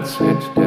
hätt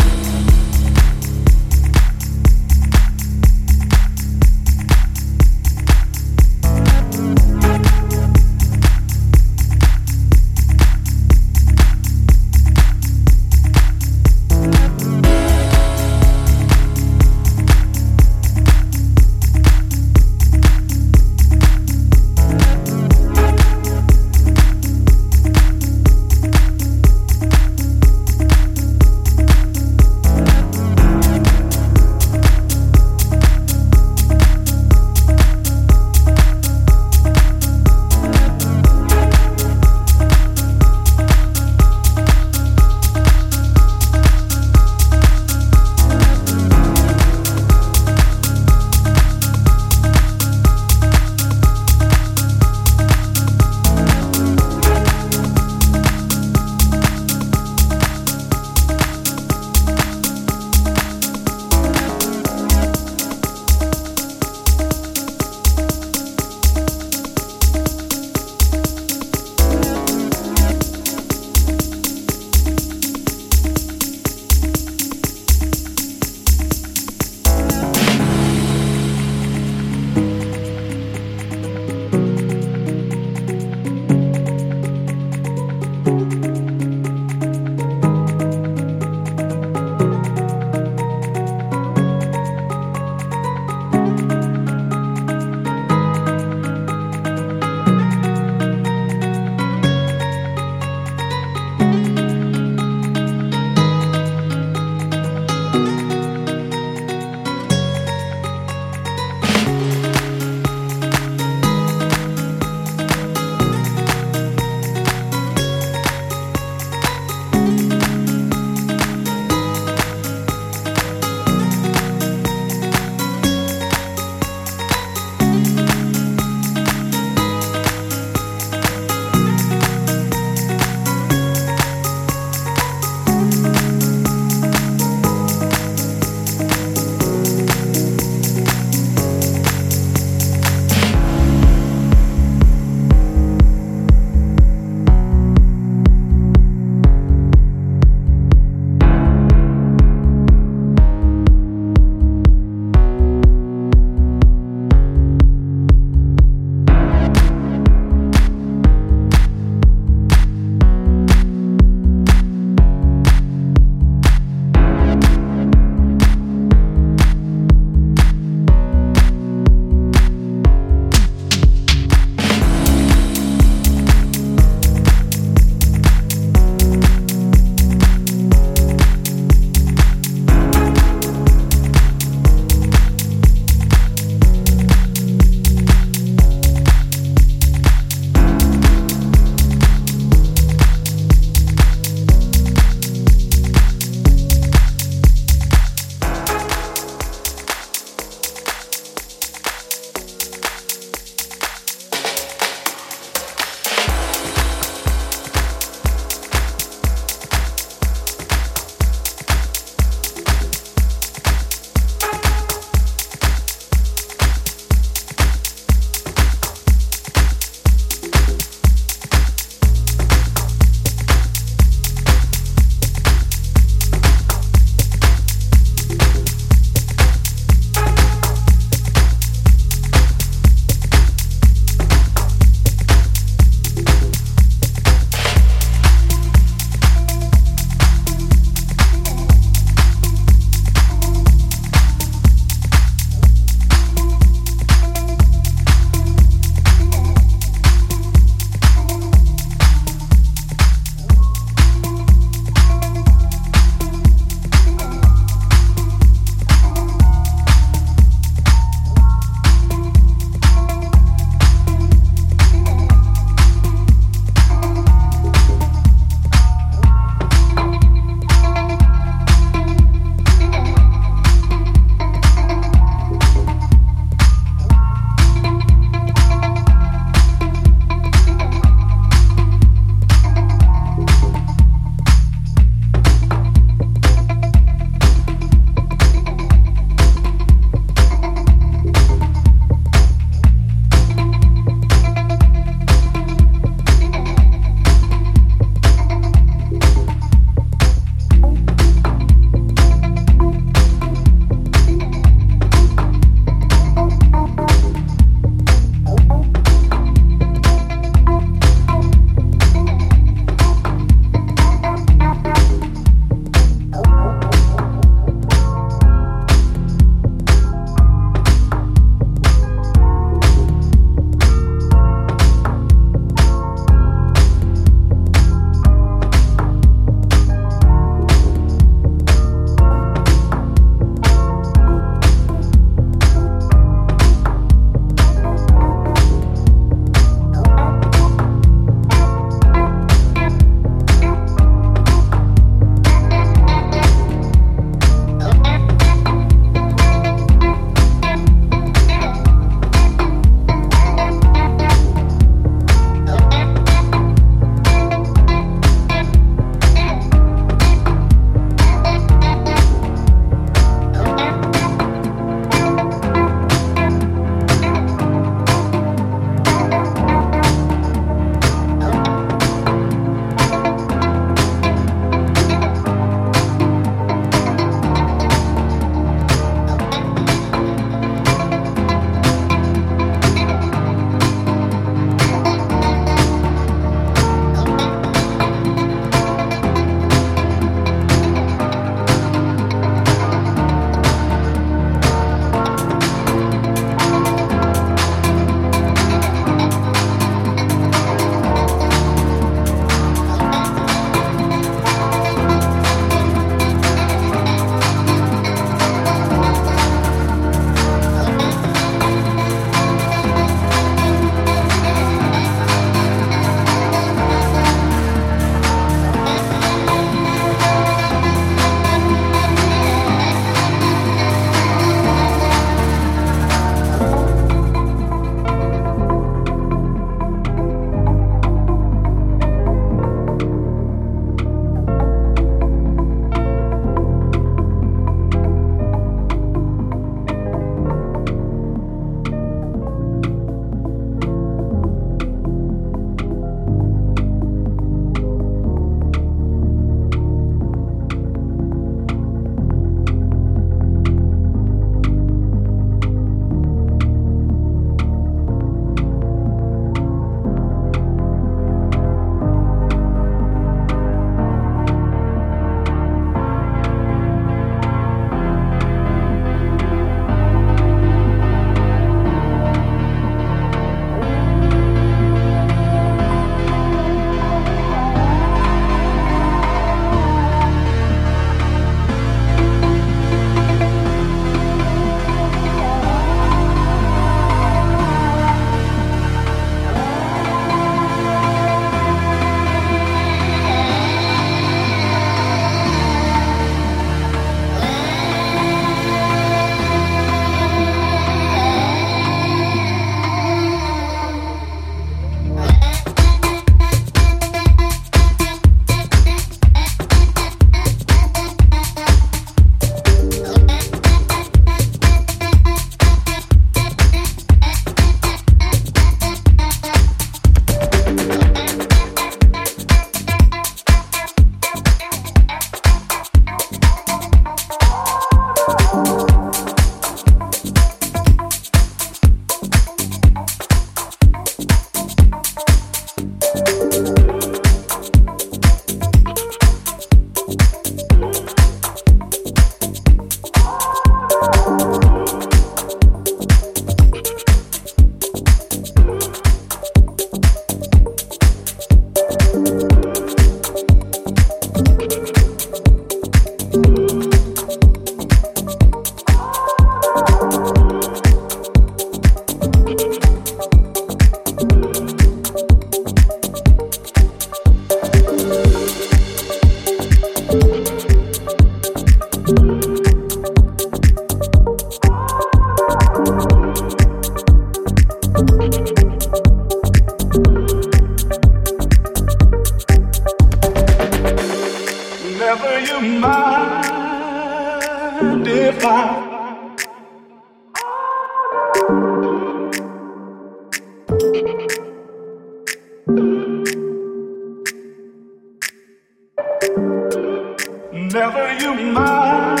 Never you mind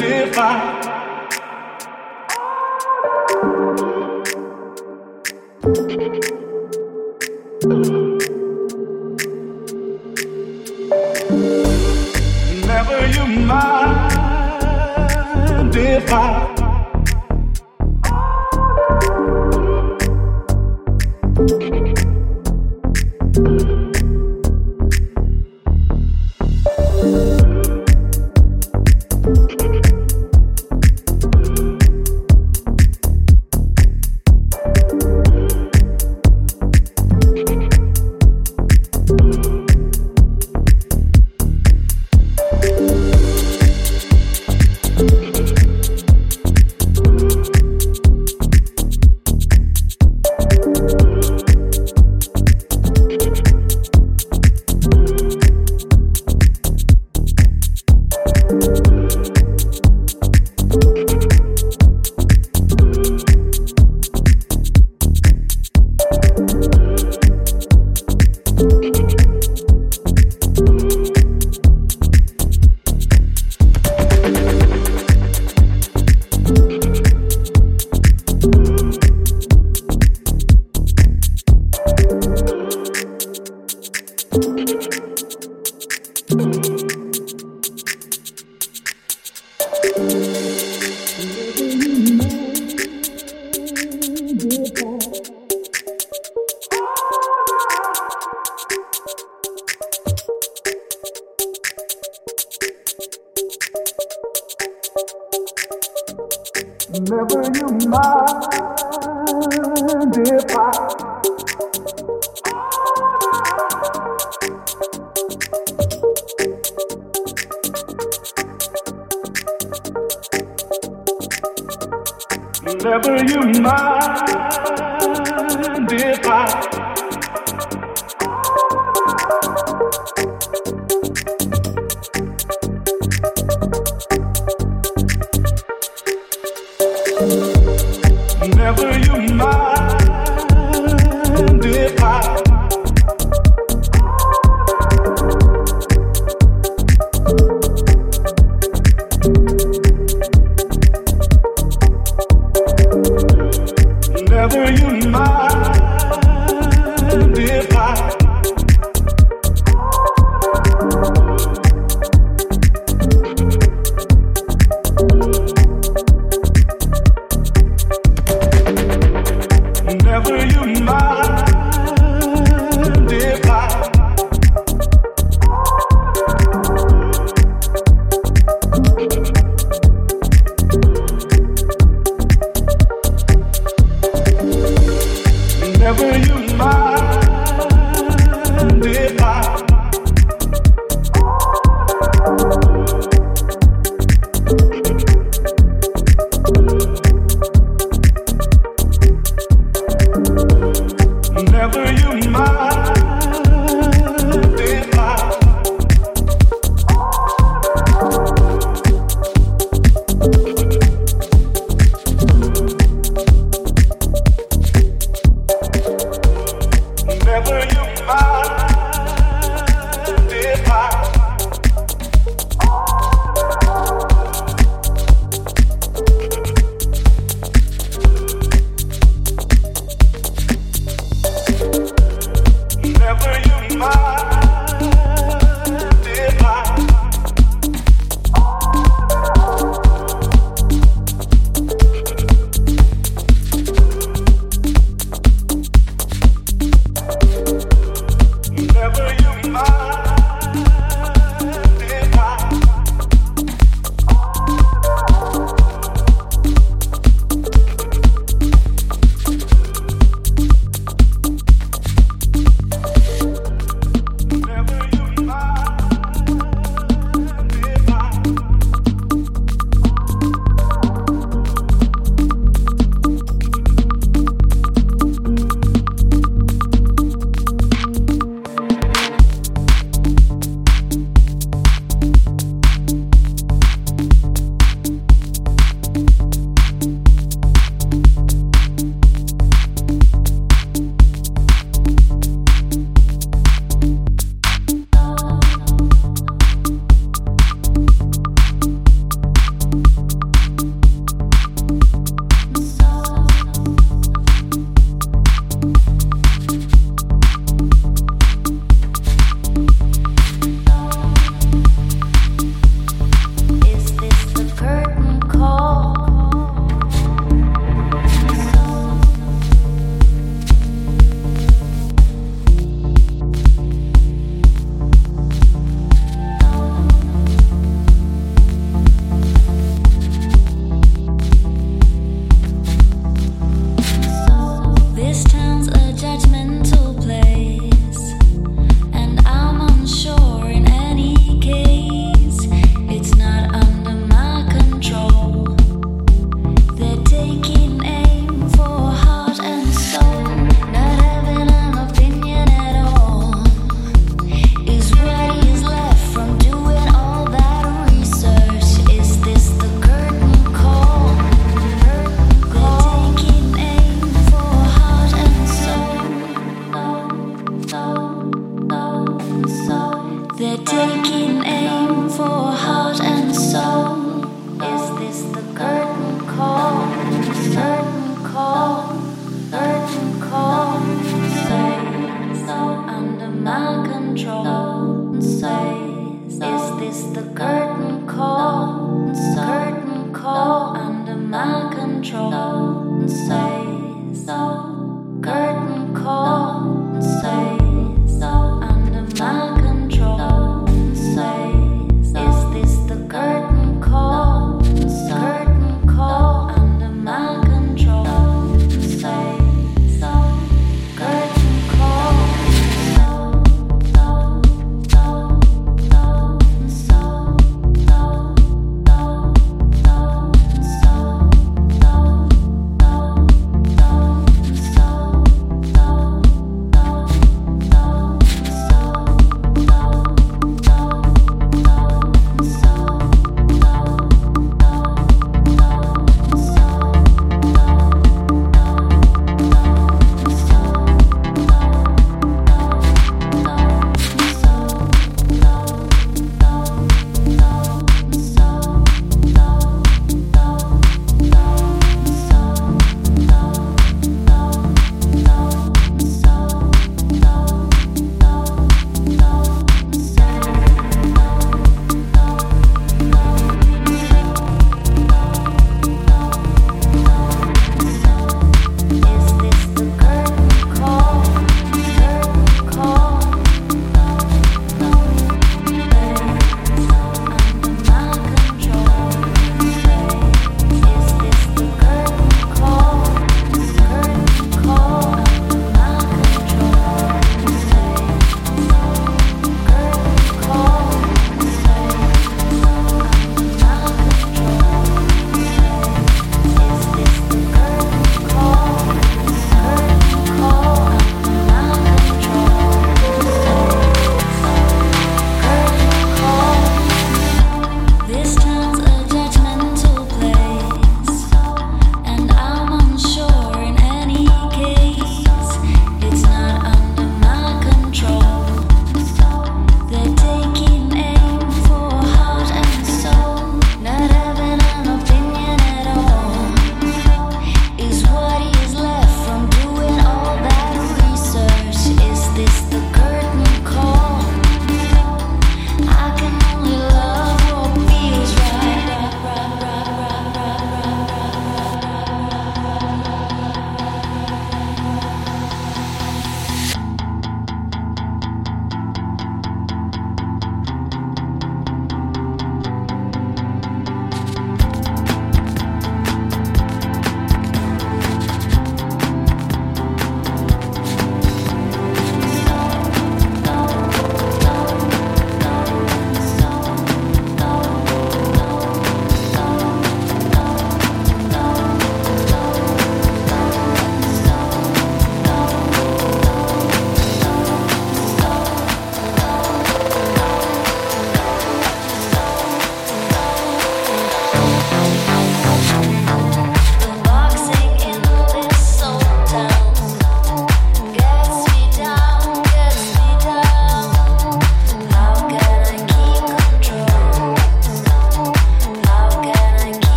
if I Thank you.